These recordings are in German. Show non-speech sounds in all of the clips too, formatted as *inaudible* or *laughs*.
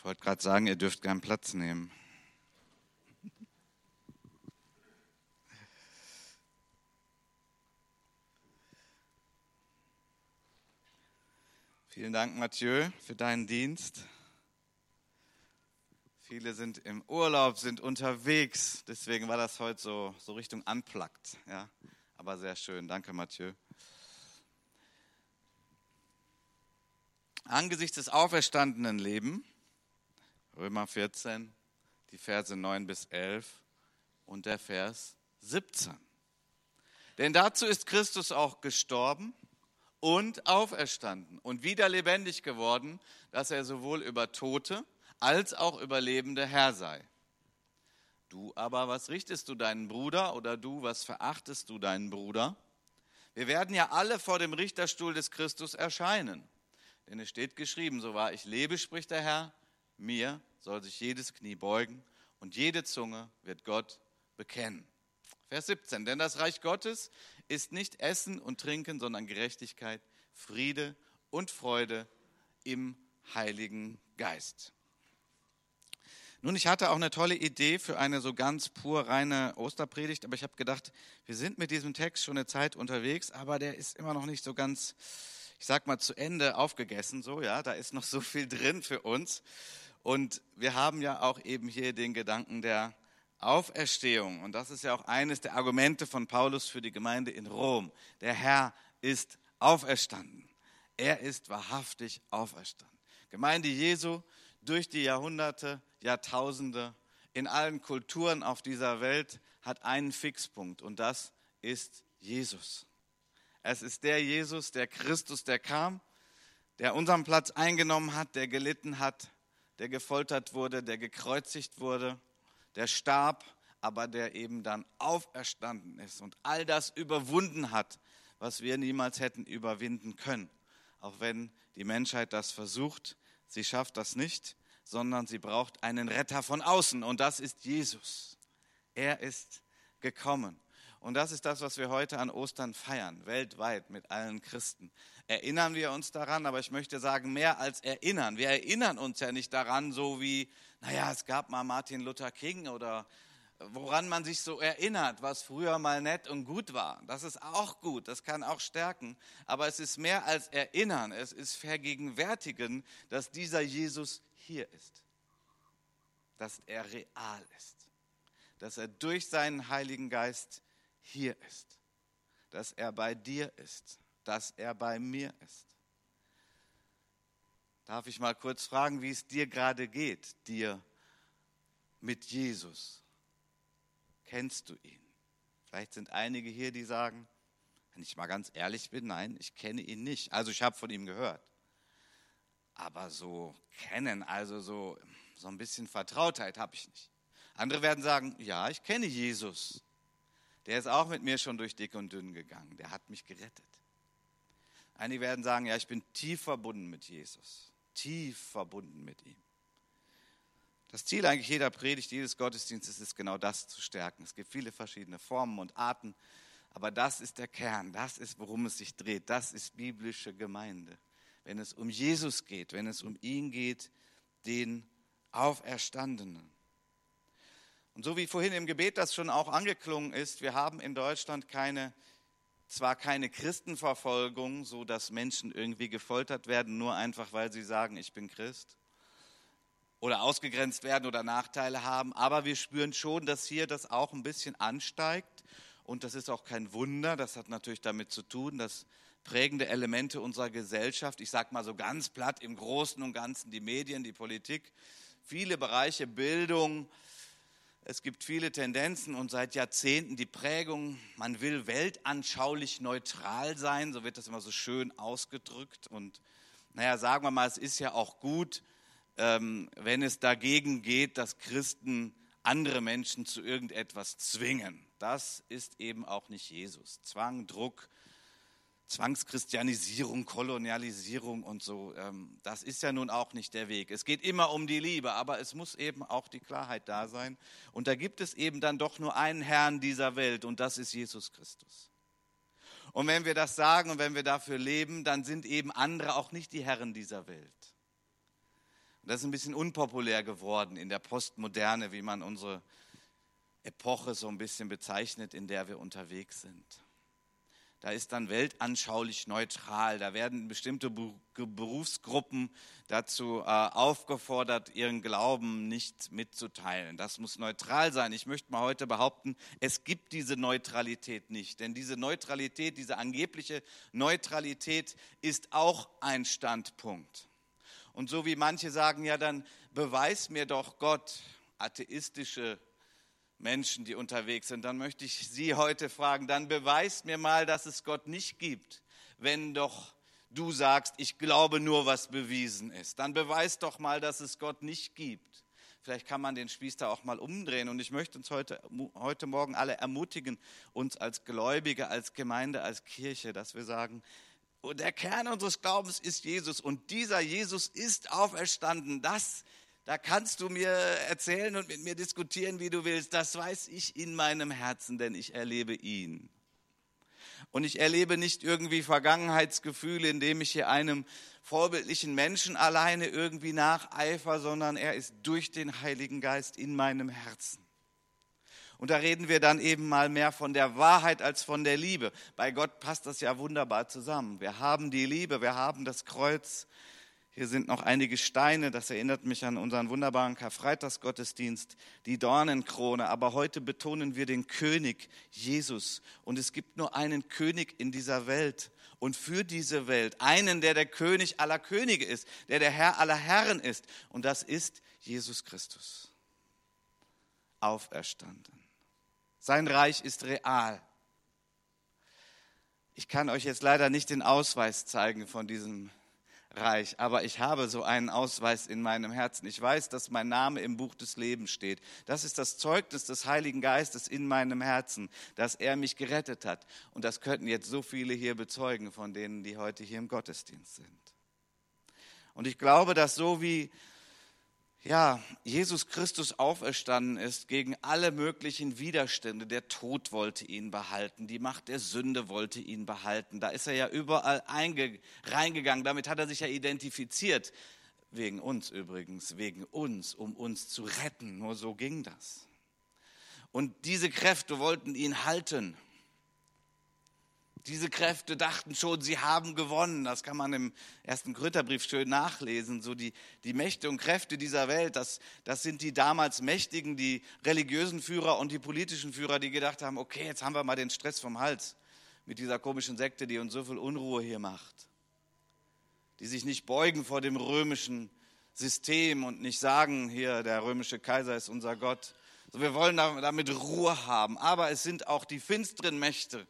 Ich wollte gerade sagen, ihr dürft gern Platz nehmen. Vielen Dank, Mathieu, für deinen Dienst. Viele sind im Urlaub, sind unterwegs. Deswegen war das heute so, so Richtung Unplugged. Ja? Aber sehr schön. Danke, Mathieu. Angesichts des auferstandenen Lebens, Römer 14, die Verse 9 bis 11 und der Vers 17. Denn dazu ist Christus auch gestorben und auferstanden und wieder lebendig geworden, dass er sowohl über Tote als auch über Lebende Herr sei. Du aber, was richtest du deinen Bruder oder du, was verachtest du deinen Bruder? Wir werden ja alle vor dem Richterstuhl des Christus erscheinen. Denn es steht geschrieben, so wahr ich lebe, spricht der Herr, mir soll sich jedes Knie beugen und jede Zunge wird Gott bekennen. Vers 17, denn das Reich Gottes ist nicht Essen und Trinken, sondern Gerechtigkeit, Friede und Freude im Heiligen Geist. Nun, ich hatte auch eine tolle Idee für eine so ganz pur reine Osterpredigt, aber ich habe gedacht, wir sind mit diesem Text schon eine Zeit unterwegs, aber der ist immer noch nicht so ganz, ich sag mal, zu Ende aufgegessen, so, ja, da ist noch so viel drin für uns. Und wir haben ja auch eben hier den Gedanken der Auferstehung. Und das ist ja auch eines der Argumente von Paulus für die Gemeinde in Rom. Der Herr ist auferstanden. Er ist wahrhaftig auferstanden. Gemeinde Jesu durch die Jahrhunderte Jahrtausende in allen Kulturen auf dieser Welt hat einen Fixpunkt und das ist Jesus. Es ist der Jesus, der Christus, der kam, der unseren Platz eingenommen hat, der gelitten hat, der gefoltert wurde, der gekreuzigt wurde, der starb, aber der eben dann auferstanden ist und all das überwunden hat, was wir niemals hätten überwinden können. Auch wenn die Menschheit das versucht, sie schafft das nicht sondern sie braucht einen Retter von außen und das ist Jesus. Er ist gekommen. Und das ist das, was wir heute an Ostern feiern, weltweit mit allen Christen. Erinnern wir uns daran, aber ich möchte sagen, mehr als erinnern. Wir erinnern uns ja nicht daran, so wie, naja, es gab mal Martin Luther King oder woran man sich so erinnert, was früher mal nett und gut war. Das ist auch gut, das kann auch stärken. Aber es ist mehr als erinnern, es ist vergegenwärtigen, dass dieser Jesus hier ist, dass er real ist, dass er durch seinen Heiligen Geist hier ist, dass er bei dir ist, dass er bei mir ist. Darf ich mal kurz fragen, wie es dir gerade geht, dir mit Jesus? Kennst du ihn? Vielleicht sind einige hier, die sagen, wenn ich mal ganz ehrlich bin, nein, ich kenne ihn nicht. Also ich habe von ihm gehört aber so kennen, also so, so ein bisschen Vertrautheit habe ich nicht. Andere werden sagen, ja, ich kenne Jesus. Der ist auch mit mir schon durch dick und dünn gegangen. Der hat mich gerettet. Einige werden sagen, ja, ich bin tief verbunden mit Jesus. Tief verbunden mit ihm. Das Ziel eigentlich jeder Predigt, jedes Gottesdienstes ist genau das zu stärken. Es gibt viele verschiedene Formen und Arten, aber das ist der Kern, das ist, worum es sich dreht. Das ist biblische Gemeinde wenn es um Jesus geht, wenn es um ihn geht, den Auferstandenen. Und so wie vorhin im Gebet das schon auch angeklungen ist, wir haben in Deutschland keine, zwar keine Christenverfolgung, so dass Menschen irgendwie gefoltert werden, nur einfach, weil sie sagen, ich bin Christ, oder ausgegrenzt werden oder Nachteile haben, aber wir spüren schon, dass hier das auch ein bisschen ansteigt und das ist auch kein Wunder, das hat natürlich damit zu tun, dass prägende Elemente unserer Gesellschaft. Ich sage mal so ganz platt im Großen und Ganzen die Medien, die Politik, viele Bereiche Bildung. Es gibt viele Tendenzen und seit Jahrzehnten die Prägung, man will weltanschaulich neutral sein, so wird das immer so schön ausgedrückt. Und naja, sagen wir mal, es ist ja auch gut, ähm, wenn es dagegen geht, dass Christen andere Menschen zu irgendetwas zwingen. Das ist eben auch nicht Jesus. Zwang, Druck, Zwangschristianisierung, Kolonialisierung und so, ähm, das ist ja nun auch nicht der Weg. Es geht immer um die Liebe, aber es muss eben auch die Klarheit da sein. Und da gibt es eben dann doch nur einen Herrn dieser Welt und das ist Jesus Christus. Und wenn wir das sagen und wenn wir dafür leben, dann sind eben andere auch nicht die Herren dieser Welt. Das ist ein bisschen unpopulär geworden in der Postmoderne, wie man unsere Epoche so ein bisschen bezeichnet, in der wir unterwegs sind. Da ist dann weltanschaulich neutral. Da werden bestimmte Berufsgruppen dazu äh, aufgefordert, ihren Glauben nicht mitzuteilen. Das muss neutral sein. Ich möchte mal heute behaupten, es gibt diese Neutralität nicht. Denn diese Neutralität, diese angebliche Neutralität ist auch ein Standpunkt. Und so wie manche sagen, ja, dann beweis mir doch Gott, atheistische Menschen, die unterwegs sind, dann möchte ich Sie heute fragen, dann beweist mir mal, dass es Gott nicht gibt, wenn doch du sagst, ich glaube nur, was bewiesen ist. Dann beweis doch mal, dass es Gott nicht gibt. Vielleicht kann man den Spieß da auch mal umdrehen. Und ich möchte uns heute, heute Morgen alle ermutigen, uns als Gläubige, als Gemeinde, als Kirche, dass wir sagen, der Kern unseres Glaubens ist Jesus und dieser Jesus ist auferstanden. Das da kannst du mir erzählen und mit mir diskutieren, wie du willst. Das weiß ich in meinem Herzen, denn ich erlebe ihn. Und ich erlebe nicht irgendwie Vergangenheitsgefühle, indem ich hier einem vorbildlichen Menschen alleine irgendwie nacheifer, sondern er ist durch den Heiligen Geist in meinem Herzen. Und da reden wir dann eben mal mehr von der Wahrheit als von der Liebe. Bei Gott passt das ja wunderbar zusammen. Wir haben die Liebe, wir haben das Kreuz, hier sind noch einige Steine, das erinnert mich an unseren wunderbaren Karfreitagsgottesdienst, die Dornenkrone. Aber heute betonen wir den König Jesus. Und es gibt nur einen König in dieser Welt. Und für diese Welt einen, der der König aller Könige ist, der der Herr aller Herren ist. Und das ist Jesus Christus. Auferstanden. Sein Reich ist real. Ich kann euch jetzt leider nicht den Ausweis zeigen von diesem reich, aber ich habe so einen Ausweis in meinem Herzen. Ich weiß, dass mein Name im Buch des Lebens steht. Das ist das Zeugnis des Heiligen Geistes in meinem Herzen, dass er mich gerettet hat. Und das könnten jetzt so viele hier bezeugen von denen, die heute hier im Gottesdienst sind. Und ich glaube, dass so wie ja, Jesus Christus auferstanden ist gegen alle möglichen Widerstände. Der Tod wollte ihn behalten, die Macht der Sünde wollte ihn behalten. Da ist er ja überall reingegangen, damit hat er sich ja identifiziert. Wegen uns übrigens, wegen uns, um uns zu retten. Nur so ging das. Und diese Kräfte wollten ihn halten. Diese Kräfte dachten schon, sie haben gewonnen. Das kann man im ersten Korintherbrief schön nachlesen. So die, die Mächte und Kräfte dieser Welt, das, das sind die damals Mächtigen, die religiösen Führer und die politischen Führer, die gedacht haben, okay, jetzt haben wir mal den Stress vom Hals mit dieser komischen Sekte, die uns so viel Unruhe hier macht. Die sich nicht beugen vor dem römischen System und nicht sagen, hier, der römische Kaiser ist unser Gott. So, wir wollen damit Ruhe haben. Aber es sind auch die finsteren Mächte,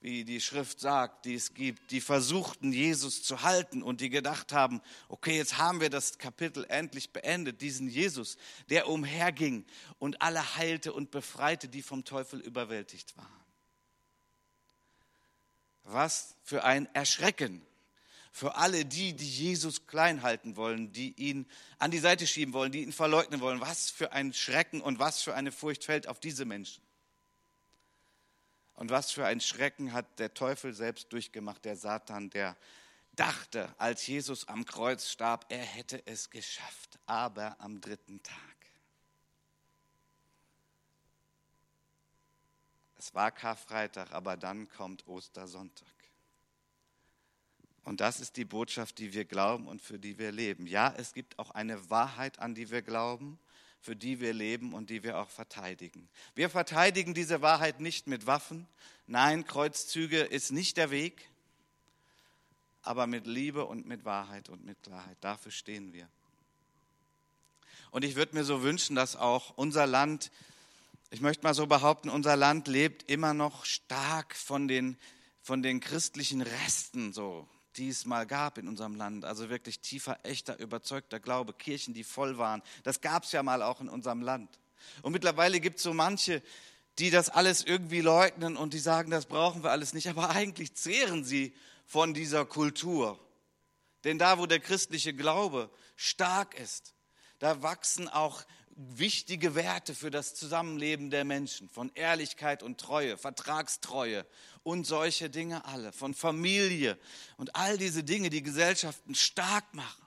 wie die Schrift sagt, die es gibt, die versuchten, Jesus zu halten und die gedacht haben, okay, jetzt haben wir das Kapitel endlich beendet, diesen Jesus, der umherging und alle heilte und befreite, die vom Teufel überwältigt waren. Was für ein Erschrecken für alle die, die Jesus klein halten wollen, die ihn an die Seite schieben wollen, die ihn verleugnen wollen. Was für ein Schrecken und was für eine Furcht fällt auf diese Menschen. Und was für ein Schrecken hat der Teufel selbst durchgemacht, der Satan, der dachte, als Jesus am Kreuz starb, er hätte es geschafft, aber am dritten Tag. Es war Karfreitag, aber dann kommt Ostersonntag. Und das ist die Botschaft, die wir glauben und für die wir leben. Ja, es gibt auch eine Wahrheit, an die wir glauben für die wir leben und die wir auch verteidigen. Wir verteidigen diese Wahrheit nicht mit Waffen. Nein, Kreuzzüge ist nicht der Weg, aber mit Liebe und mit Wahrheit und mit Klarheit. Dafür stehen wir. Und ich würde mir so wünschen, dass auch unser Land, ich möchte mal so behaupten, unser Land lebt immer noch stark von den, von den christlichen Resten so die es mal gab in unserem Land. Also wirklich tiefer, echter, überzeugter Glaube, Kirchen, die voll waren. Das gab es ja mal auch in unserem Land. Und mittlerweile gibt es so manche, die das alles irgendwie leugnen und die sagen, das brauchen wir alles nicht. Aber eigentlich zehren sie von dieser Kultur. Denn da, wo der christliche Glaube stark ist, da wachsen auch wichtige Werte für das Zusammenleben der Menschen, von Ehrlichkeit und Treue, Vertragstreue und solche Dinge alle, von Familie und all diese Dinge, die Gesellschaften stark machen.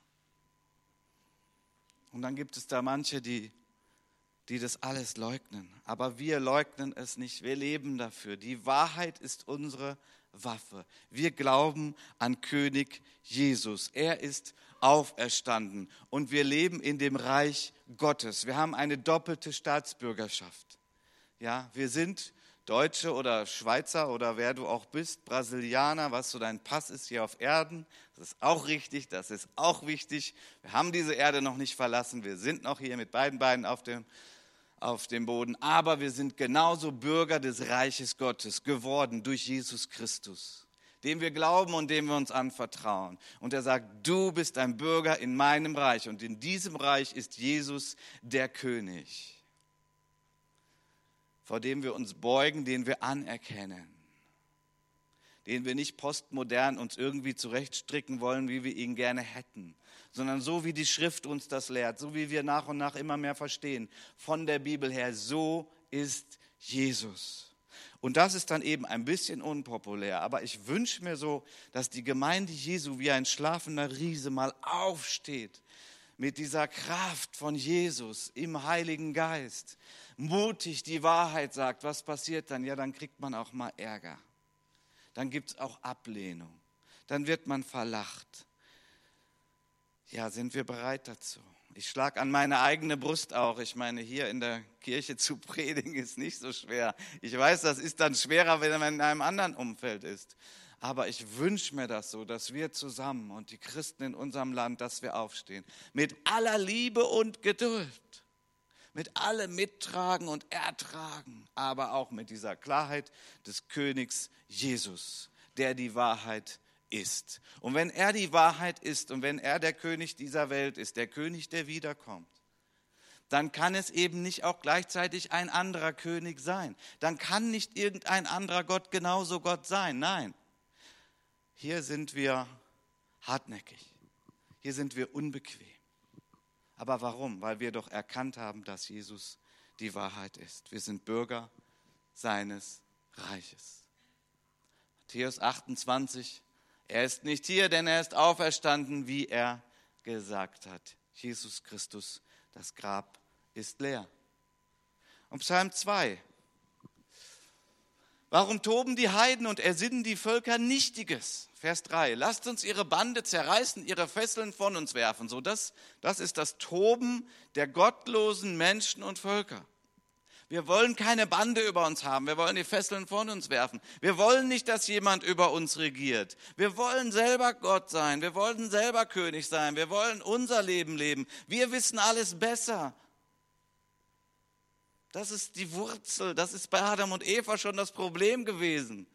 Und dann gibt es da manche, die, die das alles leugnen. Aber wir leugnen es nicht. Wir leben dafür. Die Wahrheit ist unsere Waffe. Wir glauben an König Jesus. Er ist auferstanden und wir leben in dem Reich Gottes. Wir haben eine doppelte Staatsbürgerschaft. Ja, wir sind Deutsche oder Schweizer oder wer du auch bist, Brasilianer, was so dein Pass ist hier auf Erden. Das ist auch richtig, das ist auch wichtig. Wir haben diese Erde noch nicht verlassen, wir sind noch hier mit beiden Beinen auf dem, auf dem Boden, aber wir sind genauso Bürger des Reiches Gottes geworden durch Jesus Christus, dem wir glauben und dem wir uns anvertrauen. Und er sagt, du bist ein Bürger in meinem Reich und in diesem Reich ist Jesus der König vor dem wir uns beugen, den wir anerkennen, den wir nicht postmodern uns irgendwie zurechtstricken wollen, wie wir ihn gerne hätten, sondern so wie die Schrift uns das lehrt, so wie wir nach und nach immer mehr verstehen, von der Bibel her, so ist Jesus. Und das ist dann eben ein bisschen unpopulär, aber ich wünsche mir so, dass die Gemeinde Jesu wie ein schlafender Riese mal aufsteht mit dieser Kraft von Jesus im Heiligen Geist mutig die Wahrheit sagt, was passiert dann? Ja, dann kriegt man auch mal Ärger. Dann gibt es auch Ablehnung. Dann wird man verlacht. Ja, sind wir bereit dazu? Ich schlage an meine eigene Brust auch. Ich meine, hier in der Kirche *laughs* zu predigen ist nicht so schwer. Ich weiß, das ist dann schwerer, wenn man in einem anderen Umfeld ist. Aber ich wünsche mir das so, dass wir zusammen und die Christen in unserem Land, dass wir aufstehen. Mit aller Liebe und Geduld mit allem mittragen und ertragen, aber auch mit dieser Klarheit des Königs Jesus, der die Wahrheit ist. Und wenn er die Wahrheit ist und wenn er der König dieser Welt ist, der König, der wiederkommt, dann kann es eben nicht auch gleichzeitig ein anderer König sein. Dann kann nicht irgendein anderer Gott genauso Gott sein. Nein, hier sind wir hartnäckig. Hier sind wir unbequem. Aber warum? Weil wir doch erkannt haben, dass Jesus die Wahrheit ist. Wir sind Bürger seines Reiches. Matthäus 28, er ist nicht hier, denn er ist auferstanden, wie er gesagt hat. Jesus Christus, das Grab ist leer. Und Psalm 2. Warum toben die Heiden und ersinnen die Völker Nichtiges? Vers 3. Lasst uns ihre Bande zerreißen, ihre Fesseln von uns werfen. So, das, das ist das Toben der gottlosen Menschen und Völker. Wir wollen keine Bande über uns haben. Wir wollen die Fesseln von uns werfen. Wir wollen nicht, dass jemand über uns regiert. Wir wollen selber Gott sein. Wir wollen selber König sein. Wir wollen unser Leben leben. Wir wissen alles besser. Das ist die Wurzel. Das ist bei Adam und Eva schon das Problem gewesen.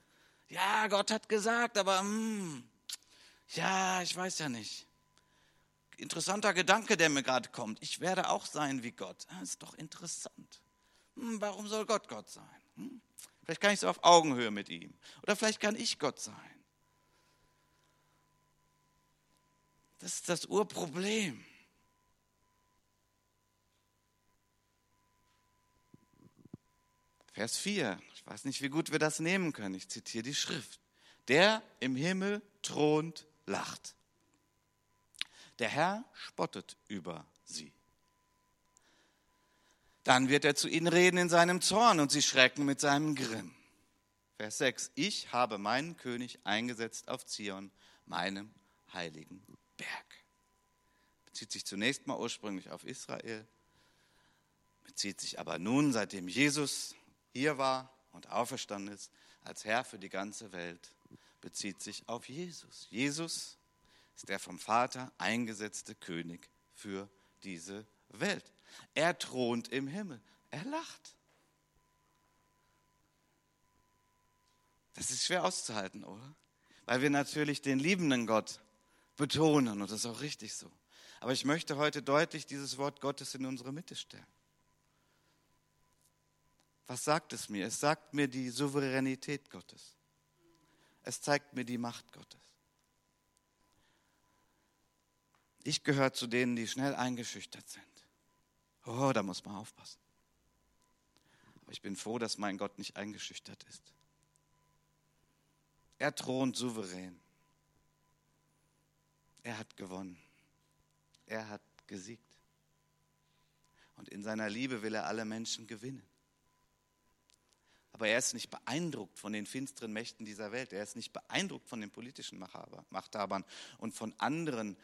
Ja, Gott hat gesagt, aber hm, ja, ich weiß ja nicht. Interessanter Gedanke, der mir gerade kommt. Ich werde auch sein wie Gott. Das ist doch interessant. Hm, warum soll Gott Gott sein? Hm? Vielleicht kann ich so auf Augenhöhe mit ihm. Oder vielleicht kann ich Gott sein. Das ist das Urproblem. Vers 4. Ich weiß nicht, wie gut wir das nehmen können. Ich zitiere die Schrift. Der im Himmel thront, lacht. Der Herr spottet über sie. Dann wird er zu ihnen reden in seinem Zorn und sie schrecken mit seinem Grimm. Vers 6. Ich habe meinen König eingesetzt auf Zion, meinem heiligen Berg. Bezieht sich zunächst mal ursprünglich auf Israel, bezieht sich aber nun, seitdem Jesus hier war und auferstanden ist als Herr für die ganze Welt, bezieht sich auf Jesus. Jesus ist der vom Vater eingesetzte König für diese Welt. Er thront im Himmel. Er lacht. Das ist schwer auszuhalten, oder? Weil wir natürlich den liebenden Gott betonen und das ist auch richtig so. Aber ich möchte heute deutlich dieses Wort Gottes in unsere Mitte stellen. Was sagt es mir? Es sagt mir die Souveränität Gottes. Es zeigt mir die Macht Gottes. Ich gehöre zu denen, die schnell eingeschüchtert sind. Oh, da muss man aufpassen. Aber ich bin froh, dass mein Gott nicht eingeschüchtert ist. Er thront souverän. Er hat gewonnen. Er hat gesiegt. Und in seiner Liebe will er alle Menschen gewinnen. Aber er ist nicht beeindruckt von den finsteren Mächten dieser Welt. Er ist nicht beeindruckt von den politischen Machthabern und von anderen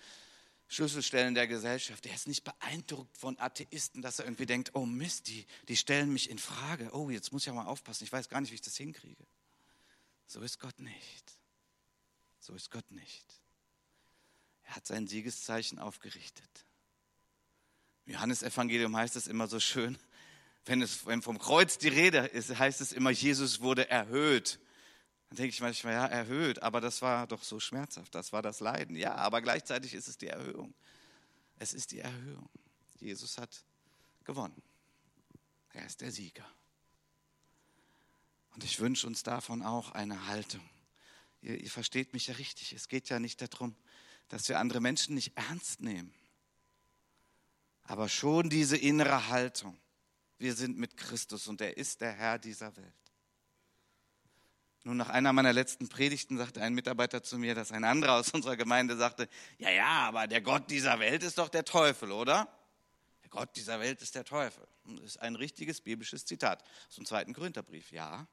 Schlüsselstellen der Gesellschaft. Er ist nicht beeindruckt von Atheisten, dass er irgendwie denkt, oh Mist, die, die stellen mich in Frage. Oh, jetzt muss ich ja mal aufpassen. Ich weiß gar nicht, wie ich das hinkriege. So ist Gott nicht. So ist Gott nicht. Er hat sein Siegeszeichen aufgerichtet. Im Johannesevangelium heißt es immer so schön, wenn, es, wenn vom Kreuz die Rede ist, heißt es immer, Jesus wurde erhöht. Dann denke ich manchmal, ja, erhöht, aber das war doch so schmerzhaft, das war das Leiden. Ja, aber gleichzeitig ist es die Erhöhung. Es ist die Erhöhung. Jesus hat gewonnen. Er ist der Sieger. Und ich wünsche uns davon auch eine Haltung. Ihr, ihr versteht mich ja richtig. Es geht ja nicht darum, dass wir andere Menschen nicht ernst nehmen, aber schon diese innere Haltung wir sind mit Christus und er ist der Herr dieser Welt. Nun, nach einer meiner letzten Predigten sagte ein Mitarbeiter zu mir, dass ein anderer aus unserer Gemeinde sagte, ja, ja, aber der Gott dieser Welt ist doch der Teufel, oder? Der Gott dieser Welt ist der Teufel. Das ist ein richtiges biblisches Zitat aus dem zweiten Korintherbrief. Ja.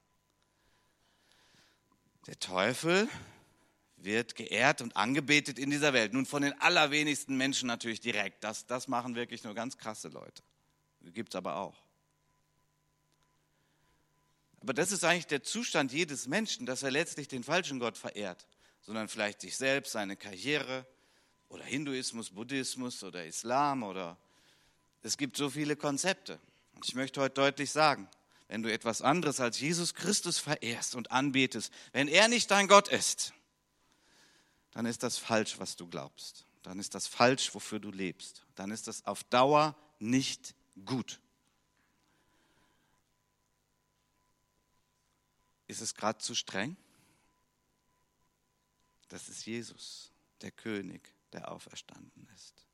Der Teufel wird geehrt und angebetet in dieser Welt. Nun von den allerwenigsten Menschen natürlich direkt. Das, das machen wirklich nur ganz krasse Leute. Gibt es aber auch. Aber das ist eigentlich der Zustand jedes Menschen, dass er letztlich den falschen Gott verehrt, sondern vielleicht sich selbst, seine Karriere oder Hinduismus, Buddhismus oder Islam oder es gibt so viele Konzepte. Und ich möchte heute deutlich sagen, wenn du etwas anderes als Jesus Christus verehrst und anbetest, wenn er nicht dein Gott ist, dann ist das falsch, was du glaubst. Dann ist das falsch, wofür du lebst. Dann ist das auf Dauer nicht gut. Ist es gerade zu streng? Das ist Jesus, der König, der auferstanden ist.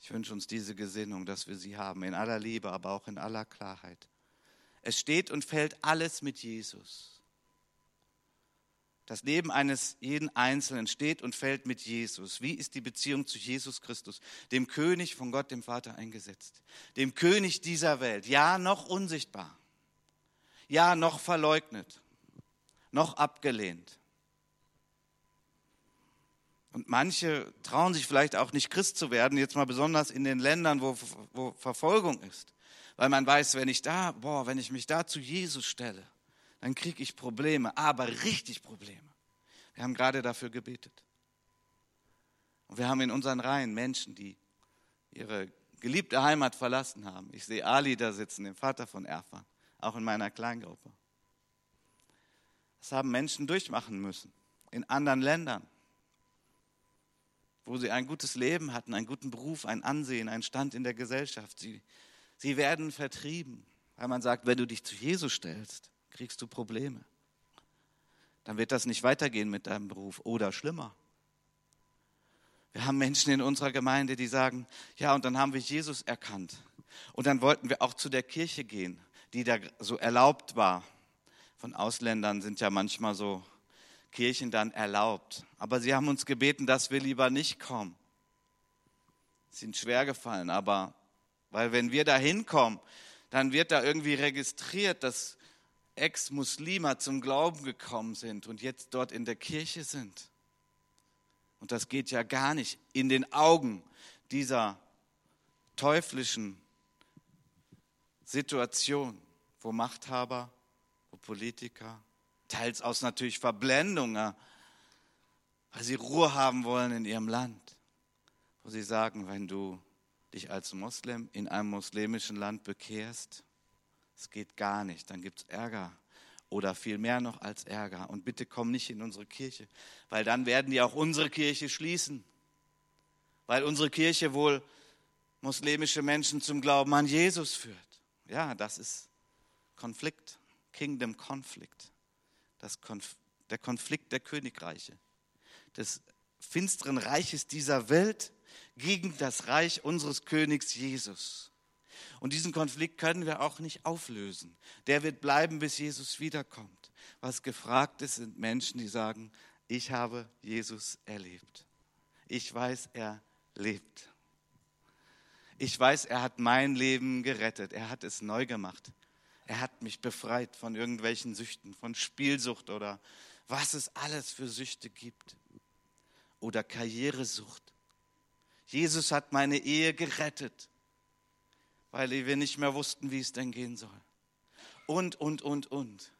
Ich wünsche uns diese Gesinnung, dass wir sie haben, in aller Liebe, aber auch in aller Klarheit. Es steht und fällt alles mit Jesus. Das Leben eines jeden Einzelnen steht und fällt mit Jesus. Wie ist die Beziehung zu Jesus Christus, dem König von Gott, dem Vater, eingesetzt? Dem König dieser Welt, ja, noch unsichtbar ja noch verleugnet, noch abgelehnt. Und manche trauen sich vielleicht auch nicht Christ zu werden, jetzt mal besonders in den Ländern, wo, wo Verfolgung ist. Weil man weiß, wenn ich da, boah, wenn ich mich da zu Jesus stelle, dann kriege ich Probleme, aber richtig Probleme. Wir haben gerade dafür gebetet. Und wir haben in unseren Reihen Menschen, die ihre geliebte Heimat verlassen haben. Ich sehe Ali da sitzen, den Vater von Erfan auch in meiner Kleingruppe. Das haben Menschen durchmachen müssen in anderen Ländern, wo sie ein gutes Leben hatten, einen guten Beruf, ein Ansehen, einen Stand in der Gesellschaft. Sie, sie werden vertrieben, weil man sagt, wenn du dich zu Jesus stellst, kriegst du Probleme. Dann wird das nicht weitergehen mit deinem Beruf oder schlimmer. Wir haben Menschen in unserer Gemeinde, die sagen, ja, und dann haben wir Jesus erkannt. Und dann wollten wir auch zu der Kirche gehen die da so erlaubt war. Von Ausländern sind ja manchmal so Kirchen dann erlaubt. Aber sie haben uns gebeten, dass wir lieber nicht kommen. Sind schwer gefallen, aber weil wenn wir da hinkommen, dann wird da irgendwie registriert, dass Ex-Muslime zum Glauben gekommen sind und jetzt dort in der Kirche sind. Und das geht ja gar nicht in den Augen dieser teuflischen Situation wo Machthaber, wo Politiker, teils aus natürlich Verblendung, weil sie Ruhe haben wollen in ihrem Land, wo sie sagen, wenn du dich als Moslem in einem muslimischen Land bekehrst, es geht gar nicht, dann gibt es Ärger oder viel mehr noch als Ärger. Und bitte komm nicht in unsere Kirche, weil dann werden die auch unsere Kirche schließen, weil unsere Kirche wohl muslimische Menschen zum Glauben an Jesus führt. Ja, das ist Konflikt, Kingdom Konflikt, Konf der Konflikt der Königreiche, des finsteren Reiches dieser Welt gegen das Reich unseres Königs Jesus. Und diesen Konflikt können wir auch nicht auflösen. Der wird bleiben, bis Jesus wiederkommt. Was gefragt ist, sind Menschen, die sagen, ich habe Jesus erlebt. Ich weiß, er lebt. Ich weiß, er hat mein Leben gerettet. Er hat es neu gemacht. Er hat mich befreit von irgendwelchen Süchten, von Spielsucht oder was es alles für Süchte gibt. Oder Karrieresucht. Jesus hat meine Ehe gerettet, weil wir nicht mehr wussten, wie es denn gehen soll. Und, und, und, und.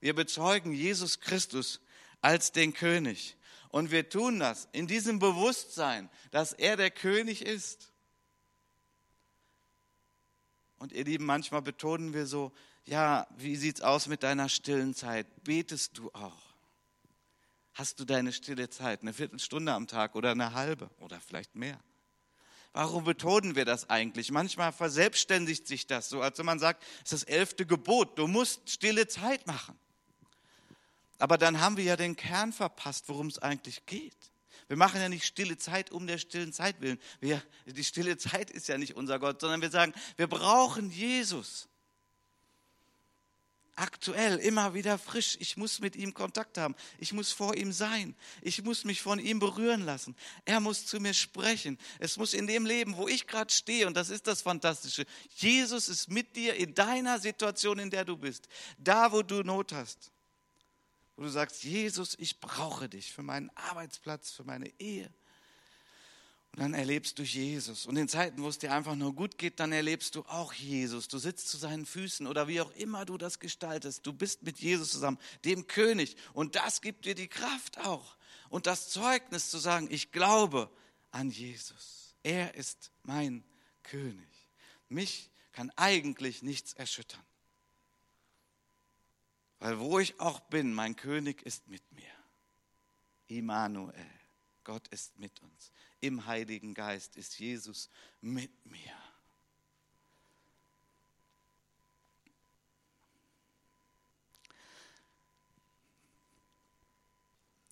Wir bezeugen Jesus Christus als den König. Und wir tun das in diesem Bewusstsein, dass er der König ist. Und ihr Lieben, manchmal betonen wir so, ja, wie sieht's aus mit deiner stillen Zeit? Betest du auch? Hast du deine stille Zeit, eine Viertelstunde am Tag oder eine halbe oder vielleicht mehr? Warum betonen wir das eigentlich? Manchmal verselbstständigt sich das so, als wenn man sagt, es ist das elfte Gebot, du musst stille Zeit machen. Aber dann haben wir ja den Kern verpasst, worum es eigentlich geht. Wir machen ja nicht stille Zeit um der stillen Zeit willen. Wir, die stille Zeit ist ja nicht unser Gott, sondern wir sagen, wir brauchen Jesus. Aktuell, immer wieder frisch. Ich muss mit ihm Kontakt haben. Ich muss vor ihm sein. Ich muss mich von ihm berühren lassen. Er muss zu mir sprechen. Es muss in dem Leben, wo ich gerade stehe, und das ist das Fantastische, Jesus ist mit dir in deiner Situation, in der du bist. Da, wo du Not hast wo du sagst, Jesus, ich brauche dich für meinen Arbeitsplatz, für meine Ehe. Und dann erlebst du Jesus. Und in Zeiten, wo es dir einfach nur gut geht, dann erlebst du auch Jesus. Du sitzt zu seinen Füßen oder wie auch immer du das gestaltest. Du bist mit Jesus zusammen, dem König. Und das gibt dir die Kraft auch. Und das Zeugnis zu sagen, ich glaube an Jesus. Er ist mein König. Mich kann eigentlich nichts erschüttern. Weil wo ich auch bin, mein König ist mit mir. Immanuel, Gott ist mit uns. Im Heiligen Geist ist Jesus mit mir.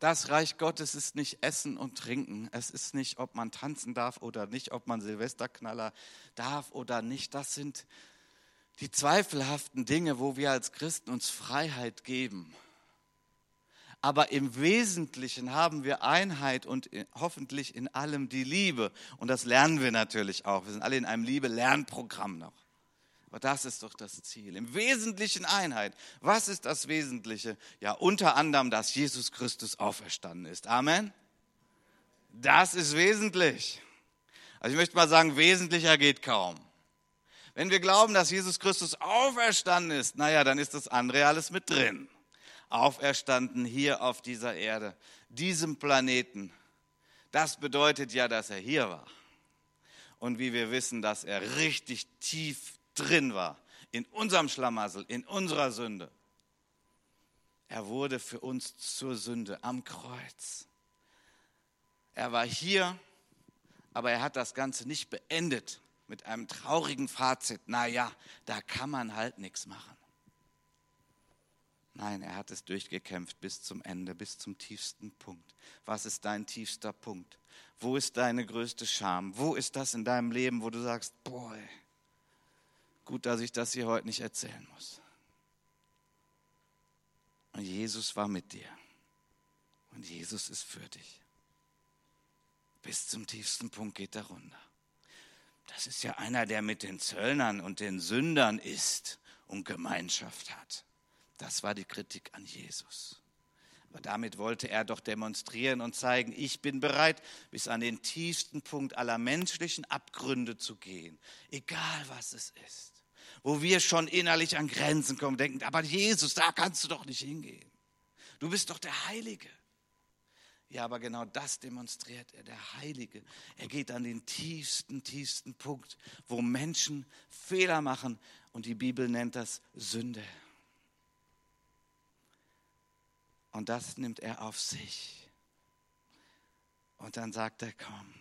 Das Reich Gottes ist nicht Essen und Trinken. Es ist nicht, ob man tanzen darf oder nicht, ob man Silvesterknaller darf oder nicht. Das sind die zweifelhaften Dinge, wo wir als Christen uns Freiheit geben. Aber im Wesentlichen haben wir Einheit und hoffentlich in allem die Liebe. Und das lernen wir natürlich auch. Wir sind alle in einem Liebe-Lernprogramm noch. Aber das ist doch das Ziel. Im Wesentlichen Einheit. Was ist das Wesentliche? Ja, unter anderem, dass Jesus Christus auferstanden ist. Amen. Das ist wesentlich. Also ich möchte mal sagen, wesentlicher geht kaum. Wenn wir glauben, dass Jesus Christus auferstanden ist, naja, dann ist das andere alles mit drin. Auferstanden hier auf dieser Erde, diesem Planeten. Das bedeutet ja, dass er hier war. Und wie wir wissen, dass er richtig tief drin war, in unserem Schlamassel, in unserer Sünde. Er wurde für uns zur Sünde am Kreuz. Er war hier, aber er hat das Ganze nicht beendet mit einem traurigen Fazit, naja, da kann man halt nichts machen. Nein, er hat es durchgekämpft bis zum Ende, bis zum tiefsten Punkt. Was ist dein tiefster Punkt? Wo ist deine größte Scham? Wo ist das in deinem Leben, wo du sagst, boah, gut, dass ich das hier heute nicht erzählen muss. Und Jesus war mit dir. Und Jesus ist für dich. Bis zum tiefsten Punkt geht er runter. Das ist ja einer, der mit den Zöllnern und den Sündern ist und Gemeinschaft hat. Das war die Kritik an Jesus. Aber damit wollte er doch demonstrieren und zeigen, ich bin bereit, bis an den tiefsten Punkt aller menschlichen Abgründe zu gehen, egal was es ist. Wo wir schon innerlich an Grenzen kommen, denken, aber Jesus, da kannst du doch nicht hingehen. Du bist doch der Heilige. Ja, aber genau das demonstriert er, der Heilige. Er geht an den tiefsten, tiefsten Punkt, wo Menschen Fehler machen und die Bibel nennt das Sünde. Und das nimmt er auf sich. Und dann sagt er, komm,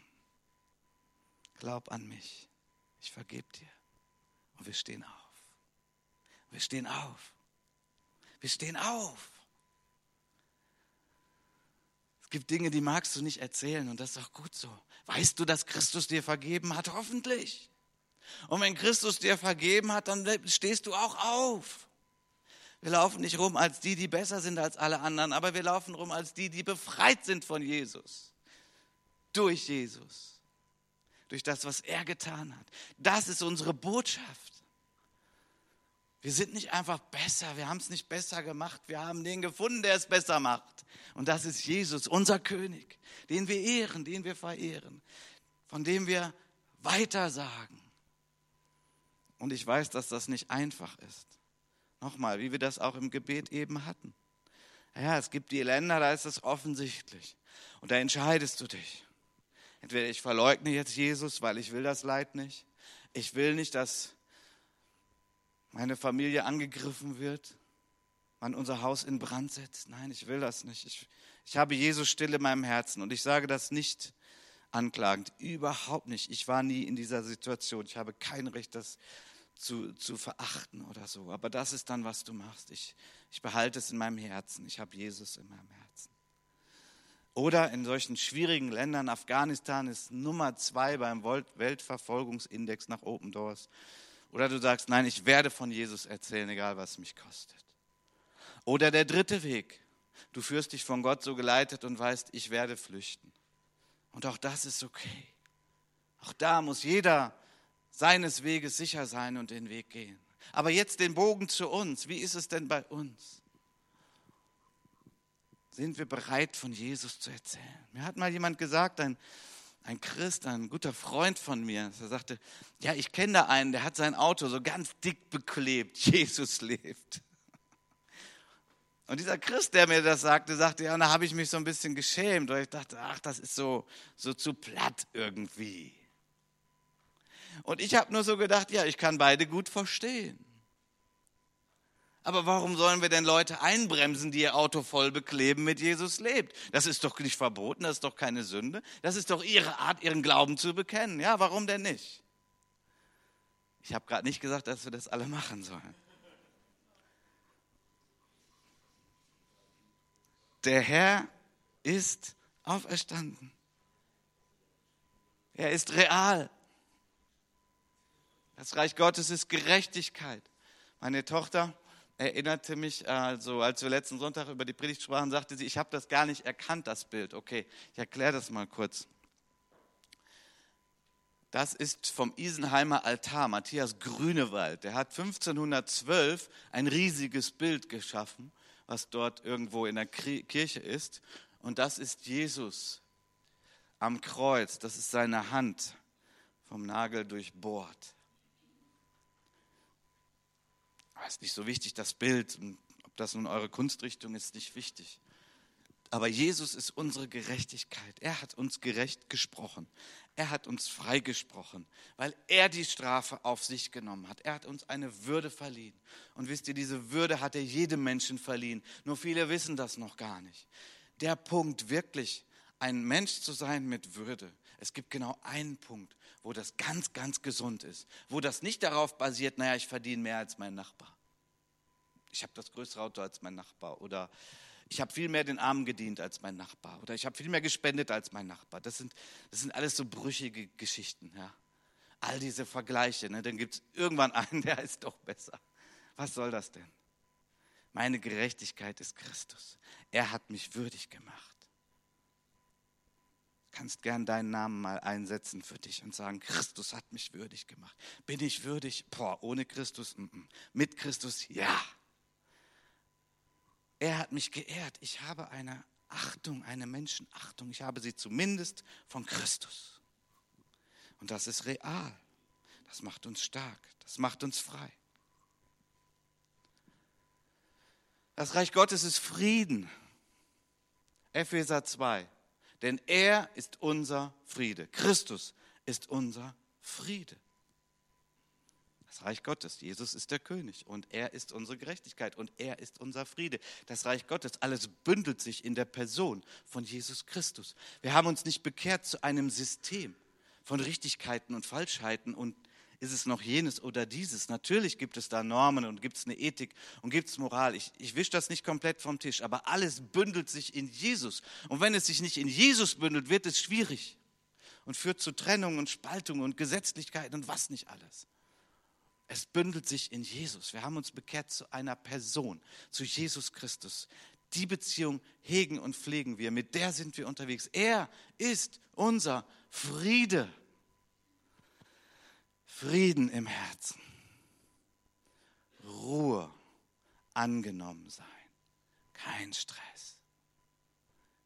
glaub an mich, ich vergebe dir. Und wir stehen auf. Wir stehen auf. Wir stehen auf gibt Dinge, die magst du nicht erzählen und das ist auch gut so. Weißt du, dass Christus dir vergeben hat? Hoffentlich. Und wenn Christus dir vergeben hat, dann stehst du auch auf. Wir laufen nicht rum als die, die besser sind als alle anderen, aber wir laufen rum als die, die befreit sind von Jesus. Durch Jesus. durch das, was er getan hat. Das ist unsere Botschaft. Wir sind nicht einfach besser, wir haben es nicht besser gemacht, wir haben den gefunden, der es besser macht. Und das ist Jesus, unser König, den wir ehren, den wir verehren, von dem wir weitersagen. Und ich weiß, dass das nicht einfach ist. Nochmal, wie wir das auch im Gebet eben hatten. Ja, es gibt die Länder, da ist es offensichtlich. Und da entscheidest du dich. Entweder ich verleugne jetzt Jesus, weil ich will das Leid nicht. Ich will nicht, dass meine Familie angegriffen wird, man unser Haus in Brand setzt. Nein, ich will das nicht. Ich, ich habe Jesus still in meinem Herzen und ich sage das nicht anklagend, überhaupt nicht. Ich war nie in dieser Situation. Ich habe kein Recht, das zu, zu verachten oder so. Aber das ist dann, was du machst. Ich, ich behalte es in meinem Herzen. Ich habe Jesus in meinem Herzen. Oder in solchen schwierigen Ländern, Afghanistan ist Nummer zwei beim Weltverfolgungsindex nach Open Doors. Oder du sagst, nein, ich werde von Jesus erzählen, egal was mich kostet. Oder der dritte Weg, du führst dich von Gott so geleitet und weißt, ich werde flüchten. Und auch das ist okay. Auch da muss jeder seines Weges sicher sein und den Weg gehen. Aber jetzt den Bogen zu uns. Wie ist es denn bei uns? Sind wir bereit, von Jesus zu erzählen? Mir hat mal jemand gesagt, ein, ein Christ, ein guter Freund von mir, der sagte, ja, ich kenne da einen, der hat sein Auto so ganz dick beklebt, *laughs* Jesus lebt. Und dieser Christ, der mir das sagte, sagte, ja, und da habe ich mich so ein bisschen geschämt, weil ich dachte, ach, das ist so, so zu platt irgendwie. Und ich habe nur so gedacht, ja, ich kann beide gut verstehen. Aber warum sollen wir denn Leute einbremsen, die ihr Auto voll bekleben mit Jesus lebt? Das ist doch nicht verboten, das ist doch keine Sünde. Das ist doch ihre Art, ihren Glauben zu bekennen. Ja, warum denn nicht? Ich habe gerade nicht gesagt, dass wir das alle machen sollen. Der Herr ist auferstanden. Er ist real. Das Reich Gottes ist Gerechtigkeit. Meine Tochter erinnerte mich, also als wir letzten Sonntag über die Predigt sprachen, sagte sie, ich habe das gar nicht erkannt, das Bild. Okay, ich erkläre das mal kurz. Das ist vom Isenheimer Altar, Matthias Grünewald. Der hat 1512 ein riesiges Bild geschaffen, was dort irgendwo in der Kirche ist. Und das ist Jesus am Kreuz. Das ist seine Hand vom Nagel durchbohrt. Aber ist nicht so wichtig, das Bild. Ob das nun eure Kunstrichtung ist, nicht wichtig. Aber Jesus ist unsere Gerechtigkeit. Er hat uns gerecht gesprochen. Er hat uns freigesprochen, weil er die Strafe auf sich genommen hat. Er hat uns eine Würde verliehen. Und wisst ihr, diese Würde hat er jedem Menschen verliehen. Nur viele wissen das noch gar nicht. Der Punkt, wirklich ein Mensch zu sein mit Würde. Es gibt genau einen Punkt, wo das ganz, ganz gesund ist. Wo das nicht darauf basiert, naja, ich verdiene mehr als mein Nachbar ich habe das größere Auto als mein Nachbar oder ich habe viel mehr den Armen gedient als mein Nachbar oder ich habe viel mehr gespendet als mein Nachbar. Das sind, das sind alles so brüchige Geschichten. Ja. All diese Vergleiche, ne? dann gibt es irgendwann einen, *laughs* der ist doch besser. Was soll das denn? Meine Gerechtigkeit ist Christus. Er hat mich würdig gemacht. Kannst gern deinen Namen mal einsetzen für dich und sagen, Christus hat mich würdig gemacht. Bin ich würdig? Boah, ohne Christus? M -m. Mit Christus? Ja. Er hat mich geehrt. Ich habe eine Achtung, eine Menschenachtung. Ich habe sie zumindest von Christus. Und das ist real. Das macht uns stark. Das macht uns frei. Das Reich Gottes ist Frieden. Epheser 2. Denn er ist unser Friede. Christus ist unser Friede. Das Reich Gottes. Jesus ist der König und er ist unsere Gerechtigkeit und er ist unser Friede. Das Reich Gottes, alles bündelt sich in der Person von Jesus Christus. Wir haben uns nicht bekehrt zu einem System von Richtigkeiten und Falschheiten und ist es noch jenes oder dieses? Natürlich gibt es da Normen und gibt es eine Ethik und gibt es Moral. Ich, ich wische das nicht komplett vom Tisch, aber alles bündelt sich in Jesus. Und wenn es sich nicht in Jesus bündelt, wird es schwierig und führt zu Trennung und Spaltung und Gesetzlichkeit und was nicht alles. Es bündelt sich in Jesus. Wir haben uns bekehrt zu einer Person, zu Jesus Christus. Die Beziehung hegen und pflegen wir. Mit der sind wir unterwegs. Er ist unser Friede. Frieden im Herzen, Ruhe, angenommen sein, kein Stress,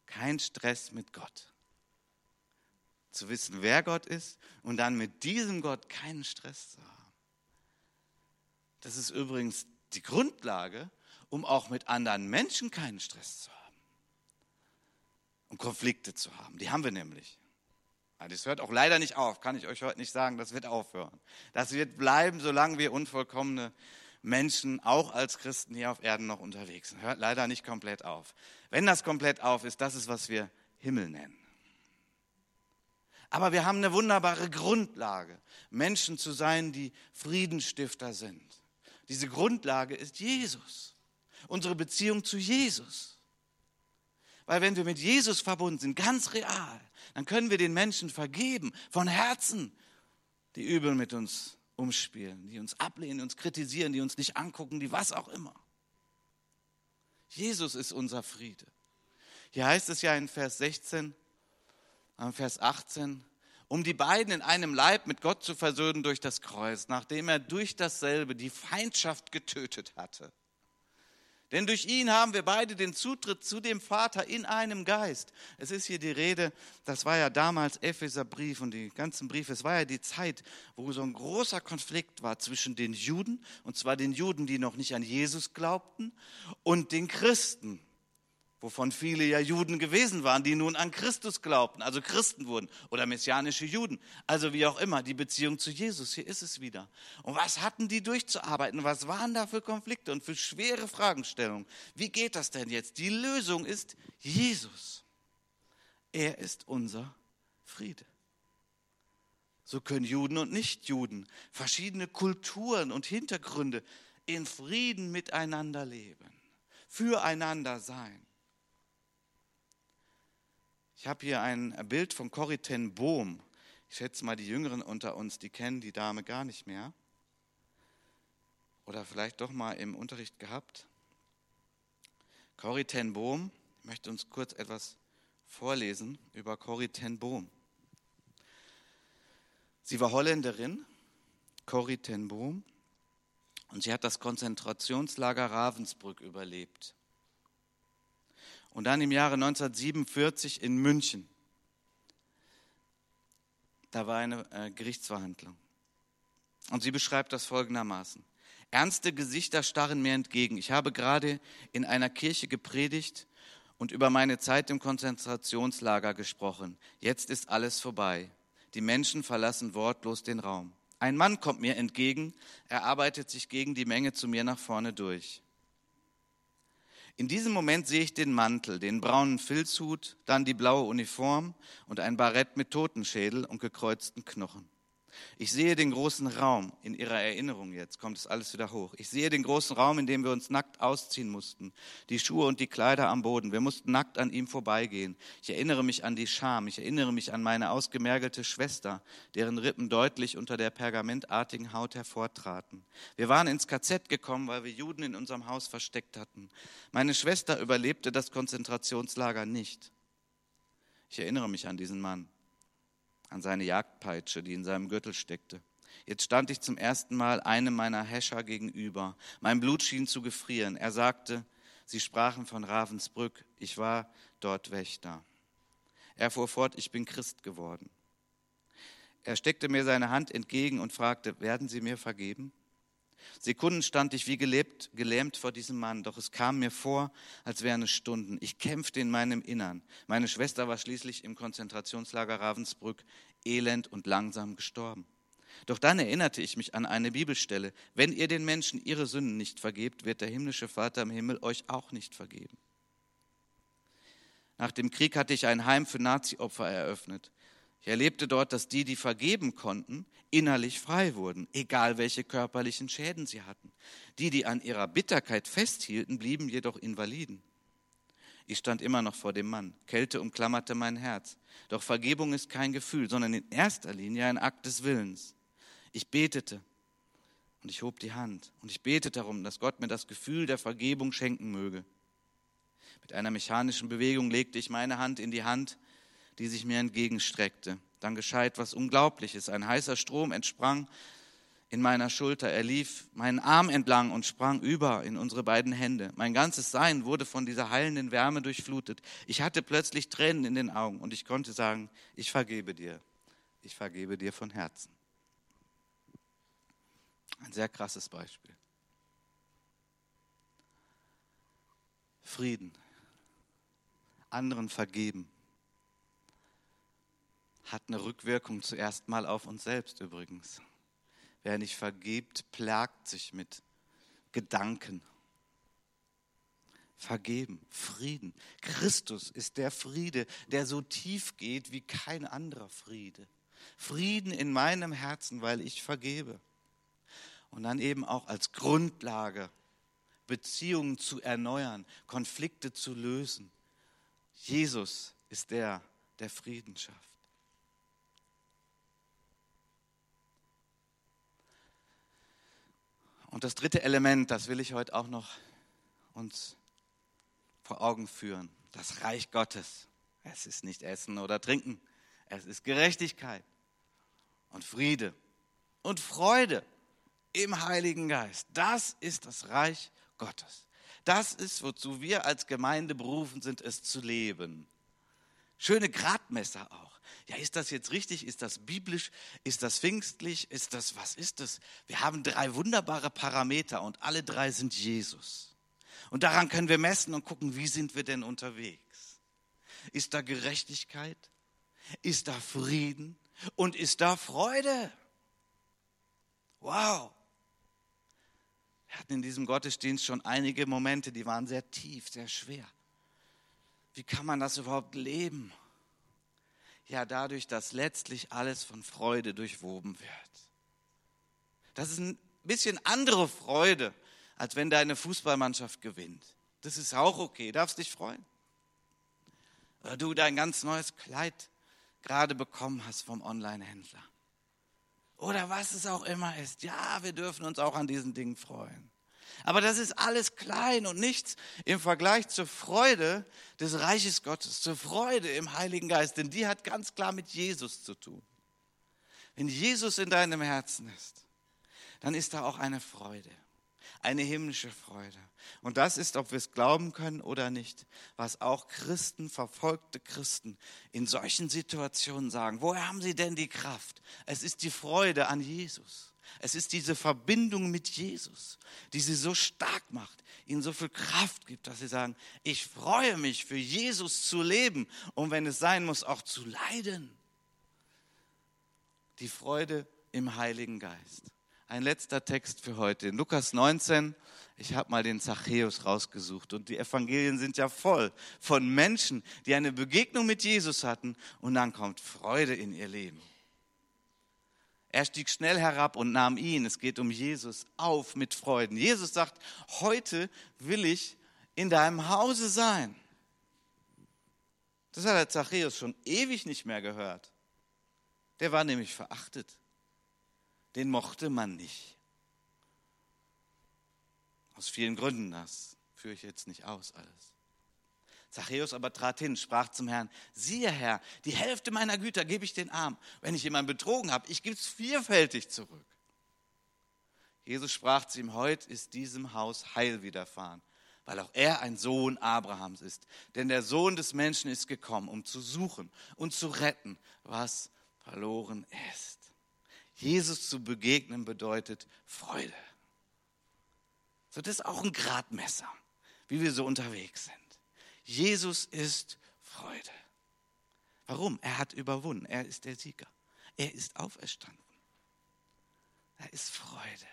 kein Stress mit Gott. Zu wissen, wer Gott ist und dann mit diesem Gott keinen Stress zu haben. Das ist übrigens die Grundlage, um auch mit anderen Menschen keinen Stress zu haben. Um Konflikte zu haben. Die haben wir nämlich. Das hört auch leider nicht auf, kann ich euch heute nicht sagen, das wird aufhören. Das wird bleiben, solange wir unvollkommene Menschen auch als Christen hier auf Erden noch unterwegs sind. Hört leider nicht komplett auf. Wenn das komplett auf ist, das ist, was wir Himmel nennen. Aber wir haben eine wunderbare Grundlage, Menschen zu sein, die Friedenstifter sind. Diese Grundlage ist Jesus, unsere Beziehung zu Jesus. Weil wenn wir mit Jesus verbunden sind, ganz real, dann können wir den Menschen vergeben, von Herzen, die übel mit uns umspielen, die uns ablehnen, uns kritisieren, die uns nicht angucken, die was auch immer. Jesus ist unser Friede. Hier heißt es ja in Vers 16, Vers 18, um die beiden in einem Leib mit Gott zu versöhnen durch das Kreuz, nachdem er durch dasselbe die Feindschaft getötet hatte. Denn durch ihn haben wir beide den Zutritt zu dem Vater in einem Geist. Es ist hier die Rede, das war ja damals Epheserbrief und die ganzen Briefe, es war ja die Zeit, wo so ein großer Konflikt war zwischen den Juden, und zwar den Juden, die noch nicht an Jesus glaubten, und den Christen wovon viele ja Juden gewesen waren, die nun an Christus glaubten, also Christen wurden oder messianische Juden, also wie auch immer, die Beziehung zu Jesus, hier ist es wieder. Und was hatten die durchzuarbeiten? Was waren da für Konflikte und für schwere Fragestellungen? Wie geht das denn jetzt? Die Lösung ist Jesus. Er ist unser Friede. So können Juden und Nichtjuden, verschiedene Kulturen und Hintergründe in Frieden miteinander leben, füreinander sein. Ich habe hier ein Bild von Corrie ten Bohm. Ich schätze mal, die Jüngeren unter uns, die kennen die Dame gar nicht mehr. Oder vielleicht doch mal im Unterricht gehabt. Corrie ten Bohm, ich möchte uns kurz etwas vorlesen über Corrie ten Bohm. Sie war Holländerin, Corrie ten Boom, und sie hat das Konzentrationslager Ravensbrück überlebt und dann im Jahre 1947 in München. Da war eine äh, Gerichtsverhandlung. Und sie beschreibt das folgendermaßen. Ernste Gesichter starren mir entgegen. Ich habe gerade in einer Kirche gepredigt und über meine Zeit im Konzentrationslager gesprochen. Jetzt ist alles vorbei. Die Menschen verlassen wortlos den Raum. Ein Mann kommt mir entgegen, er arbeitet sich gegen die Menge zu mir nach vorne durch. In diesem Moment sehe ich den Mantel, den braunen Filzhut, dann die blaue Uniform und ein Barett mit Totenschädel und gekreuzten Knochen. Ich sehe den großen Raum in ihrer Erinnerung jetzt, kommt es alles wieder hoch. Ich sehe den großen Raum, in dem wir uns nackt ausziehen mussten, die Schuhe und die Kleider am Boden. Wir mussten nackt an ihm vorbeigehen. Ich erinnere mich an die Scham, ich erinnere mich an meine ausgemergelte Schwester, deren Rippen deutlich unter der pergamentartigen Haut hervortraten. Wir waren ins KZ gekommen, weil wir Juden in unserem Haus versteckt hatten. Meine Schwester überlebte das Konzentrationslager nicht. Ich erinnere mich an diesen Mann an seine Jagdpeitsche, die in seinem Gürtel steckte. Jetzt stand ich zum ersten Mal einem meiner Häscher gegenüber. Mein Blut schien zu gefrieren. Er sagte, Sie sprachen von Ravensbrück, ich war dort Wächter. Er fuhr fort, ich bin Christ geworden. Er steckte mir seine Hand entgegen und fragte, werden Sie mir vergeben? Sekunden stand ich wie gelebt, gelähmt vor diesem Mann, doch es kam mir vor, als wären es Stunden. Ich kämpfte in meinem Innern. Meine Schwester war schließlich im Konzentrationslager Ravensbrück elend und langsam gestorben. Doch dann erinnerte ich mich an eine Bibelstelle. Wenn ihr den Menschen ihre Sünden nicht vergebt, wird der himmlische Vater im Himmel euch auch nicht vergeben. Nach dem Krieg hatte ich ein Heim für Nazi-Opfer eröffnet. Ich erlebte dort, dass die, die vergeben konnten, innerlich frei wurden, egal welche körperlichen Schäden sie hatten. Die, die an ihrer Bitterkeit festhielten, blieben jedoch Invaliden. Ich stand immer noch vor dem Mann. Kälte umklammerte mein Herz. Doch Vergebung ist kein Gefühl, sondern in erster Linie ein Akt des Willens. Ich betete und ich hob die Hand und ich betete darum, dass Gott mir das Gefühl der Vergebung schenken möge. Mit einer mechanischen Bewegung legte ich meine Hand in die Hand die sich mir entgegenstreckte. Dann geschah etwas Unglaubliches. Ein heißer Strom entsprang in meiner Schulter. Er lief meinen Arm entlang und sprang über in unsere beiden Hände. Mein ganzes Sein wurde von dieser heilenden Wärme durchflutet. Ich hatte plötzlich Tränen in den Augen und ich konnte sagen, ich vergebe dir. Ich vergebe dir von Herzen. Ein sehr krasses Beispiel. Frieden. Anderen vergeben. Hat eine Rückwirkung zuerst mal auf uns selbst übrigens. Wer nicht vergibt, plagt sich mit Gedanken. Vergeben, Frieden. Christus ist der Friede, der so tief geht wie kein anderer Friede. Frieden in meinem Herzen, weil ich vergebe. Und dann eben auch als Grundlage, Beziehungen zu erneuern, Konflikte zu lösen. Jesus ist der, der Frieden schafft. Und das dritte Element, das will ich heute auch noch uns vor Augen führen. Das Reich Gottes. Es ist nicht Essen oder Trinken. Es ist Gerechtigkeit und Friede und Freude im Heiligen Geist. Das ist das Reich Gottes. Das ist, wozu wir als Gemeinde berufen sind, es zu leben. Schöne Gradmesser auch. Ja, ist das jetzt richtig? Ist das biblisch? Ist das pfingstlich? Ist das, was ist das? Wir haben drei wunderbare Parameter und alle drei sind Jesus. Und daran können wir messen und gucken, wie sind wir denn unterwegs? Ist da Gerechtigkeit? Ist da Frieden? Und ist da Freude? Wow. Wir hatten in diesem Gottesdienst schon einige Momente, die waren sehr tief, sehr schwer. Wie kann man das überhaupt leben? Ja, dadurch, dass letztlich alles von Freude durchwoben wird. Das ist ein bisschen andere Freude, als wenn deine Fußballmannschaft gewinnt. Das ist auch okay, darfst dich freuen. Oder du dein ganz neues Kleid gerade bekommen hast vom Online-Händler. Oder was es auch immer ist. Ja, wir dürfen uns auch an diesen Dingen freuen. Aber das ist alles klein und nichts im Vergleich zur Freude des Reiches Gottes, zur Freude im Heiligen Geist, denn die hat ganz klar mit Jesus zu tun. Wenn Jesus in deinem Herzen ist, dann ist da auch eine Freude, eine himmlische Freude. Und das ist, ob wir es glauben können oder nicht, was auch Christen, verfolgte Christen in solchen Situationen sagen. Woher haben sie denn die Kraft? Es ist die Freude an Jesus. Es ist diese Verbindung mit Jesus, die sie so stark macht, ihnen so viel Kraft gibt, dass sie sagen, ich freue mich für Jesus zu leben und wenn es sein muss, auch zu leiden. Die Freude im Heiligen Geist. Ein letzter Text für heute. In Lukas 19, ich habe mal den Zachäus rausgesucht und die Evangelien sind ja voll von Menschen, die eine Begegnung mit Jesus hatten und dann kommt Freude in ihr Leben. Er stieg schnell herab und nahm ihn, es geht um Jesus, auf mit Freuden. Jesus sagt, heute will ich in deinem Hause sein. Das hat der Zachäus schon ewig nicht mehr gehört. Der war nämlich verachtet. Den mochte man nicht. Aus vielen Gründen, das führe ich jetzt nicht aus alles. Zachäus aber trat hin, sprach zum Herrn, siehe Herr, die Hälfte meiner Güter gebe ich den Arm. Wenn ich jemanden betrogen habe, ich gebe es vierfältig zurück. Jesus sprach zu ihm, heute ist diesem Haus Heil widerfahren, weil auch er ein Sohn Abrahams ist. Denn der Sohn des Menschen ist gekommen, um zu suchen und zu retten, was verloren ist. Jesus zu begegnen bedeutet Freude. So, das ist auch ein Gradmesser, wie wir so unterwegs sind. Jesus ist Freude. Warum? Er hat überwunden. Er ist der Sieger. Er ist auferstanden. Er ist Freude.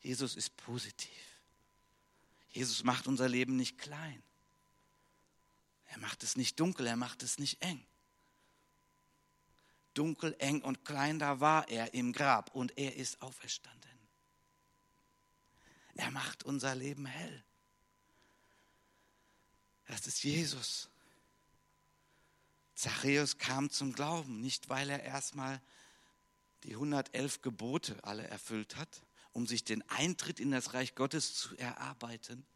Jesus ist positiv. Jesus macht unser Leben nicht klein. Er macht es nicht dunkel, er macht es nicht eng. Dunkel, eng und klein, da war er im Grab und er ist auferstanden. Er macht unser Leben hell. Das ist Jesus. Zachäus kam zum Glauben, nicht weil er erstmal die 111 Gebote alle erfüllt hat, um sich den Eintritt in das Reich Gottes zu erarbeiten.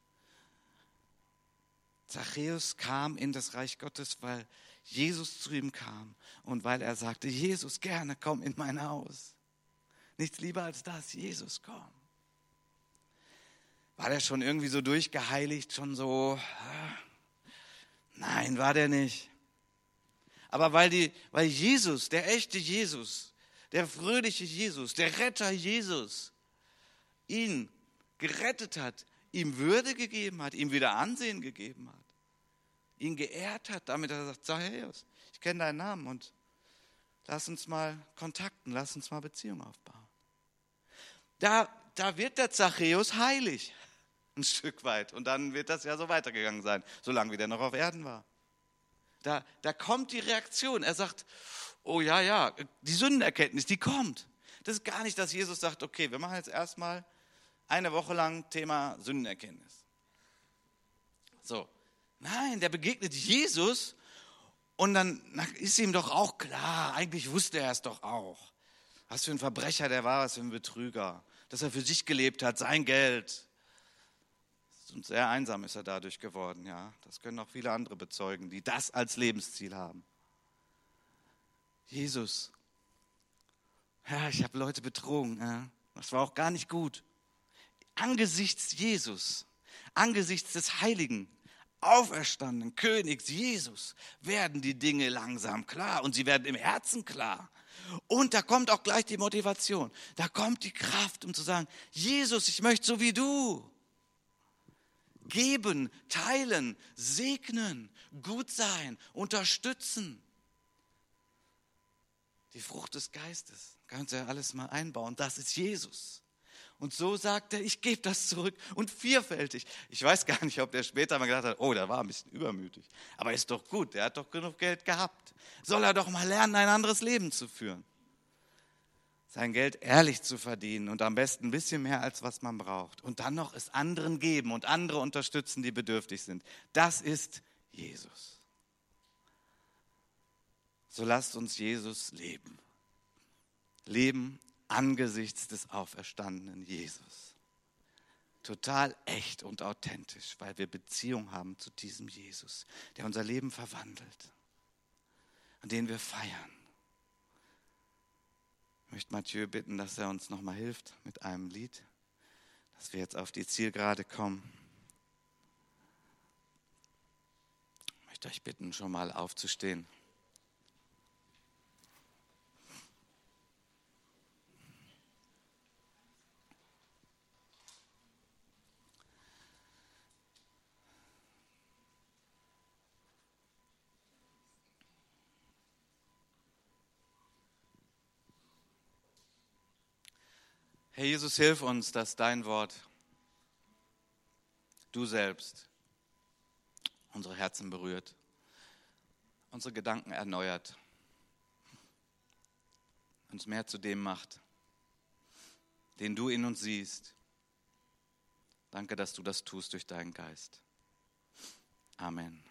Zachäus kam in das Reich Gottes, weil Jesus zu ihm kam und weil er sagte, Jesus, gerne komm in mein Haus. Nichts lieber als das, Jesus, komm. War der schon irgendwie so durchgeheiligt, schon so? Nein, war der nicht. Aber weil, die, weil Jesus, der echte Jesus, der fröhliche Jesus, der Retter Jesus, ihn gerettet hat, ihm Würde gegeben hat, ihm wieder Ansehen gegeben hat, ihn geehrt hat, damit er sagt, Zachäus, ich kenne deinen Namen und lass uns mal kontakten, lass uns mal Beziehung aufbauen. Da, da wird der Zachäus heilig, ein Stück weit. Und dann wird das ja so weitergegangen sein, solange wie der noch auf Erden war. Da, da kommt die Reaktion. Er sagt, oh ja, ja, die Sündenerkenntnis, die kommt. Das ist gar nicht, dass Jesus sagt, okay, wir machen jetzt erstmal eine Woche lang Thema Sündenerkenntnis. So. Nein, der begegnet Jesus und dann ist ihm doch auch klar, eigentlich wusste er es doch auch. Was für ein Verbrecher der war, was für ein Betrüger. Dass er für sich gelebt hat, sein Geld. Und sehr einsam ist er dadurch geworden, ja. Das können auch viele andere bezeugen, die das als Lebensziel haben. Jesus. Ja, ich habe Leute betrogen. Ja. Das war auch gar nicht gut angesichts Jesus, angesichts des Heiligen, auferstandenen Königs Jesus werden die Dinge langsam klar und sie werden im Herzen klar. Und da kommt auch gleich die Motivation, da kommt die Kraft, um zu sagen, Jesus, ich möchte so wie du. Geben, teilen, segnen, gut sein, unterstützen. Die Frucht des Geistes, kannst du ja alles mal einbauen, das ist Jesus. Und so sagt er, ich gebe das zurück und vierfältig. Ich weiß gar nicht, ob der später mal gedacht hat, oh, der war ein bisschen übermütig. Aber ist doch gut, der hat doch genug Geld gehabt. Soll er doch mal lernen, ein anderes Leben zu führen. Sein Geld ehrlich zu verdienen und am besten ein bisschen mehr, als was man braucht. Und dann noch es anderen geben und andere unterstützen, die bedürftig sind. Das ist Jesus. So lasst uns Jesus leben. Leben angesichts des auferstandenen Jesus. Total echt und authentisch, weil wir Beziehung haben zu diesem Jesus, der unser Leben verwandelt, an den wir feiern. Ich möchte Mathieu bitten, dass er uns nochmal hilft mit einem Lied, dass wir jetzt auf die Zielgerade kommen. Ich möchte euch bitten, schon mal aufzustehen. Herr Jesus, hilf uns, dass dein Wort, du selbst, unsere Herzen berührt, unsere Gedanken erneuert, uns mehr zu dem macht, den du in uns siehst. Danke, dass du das tust durch deinen Geist. Amen.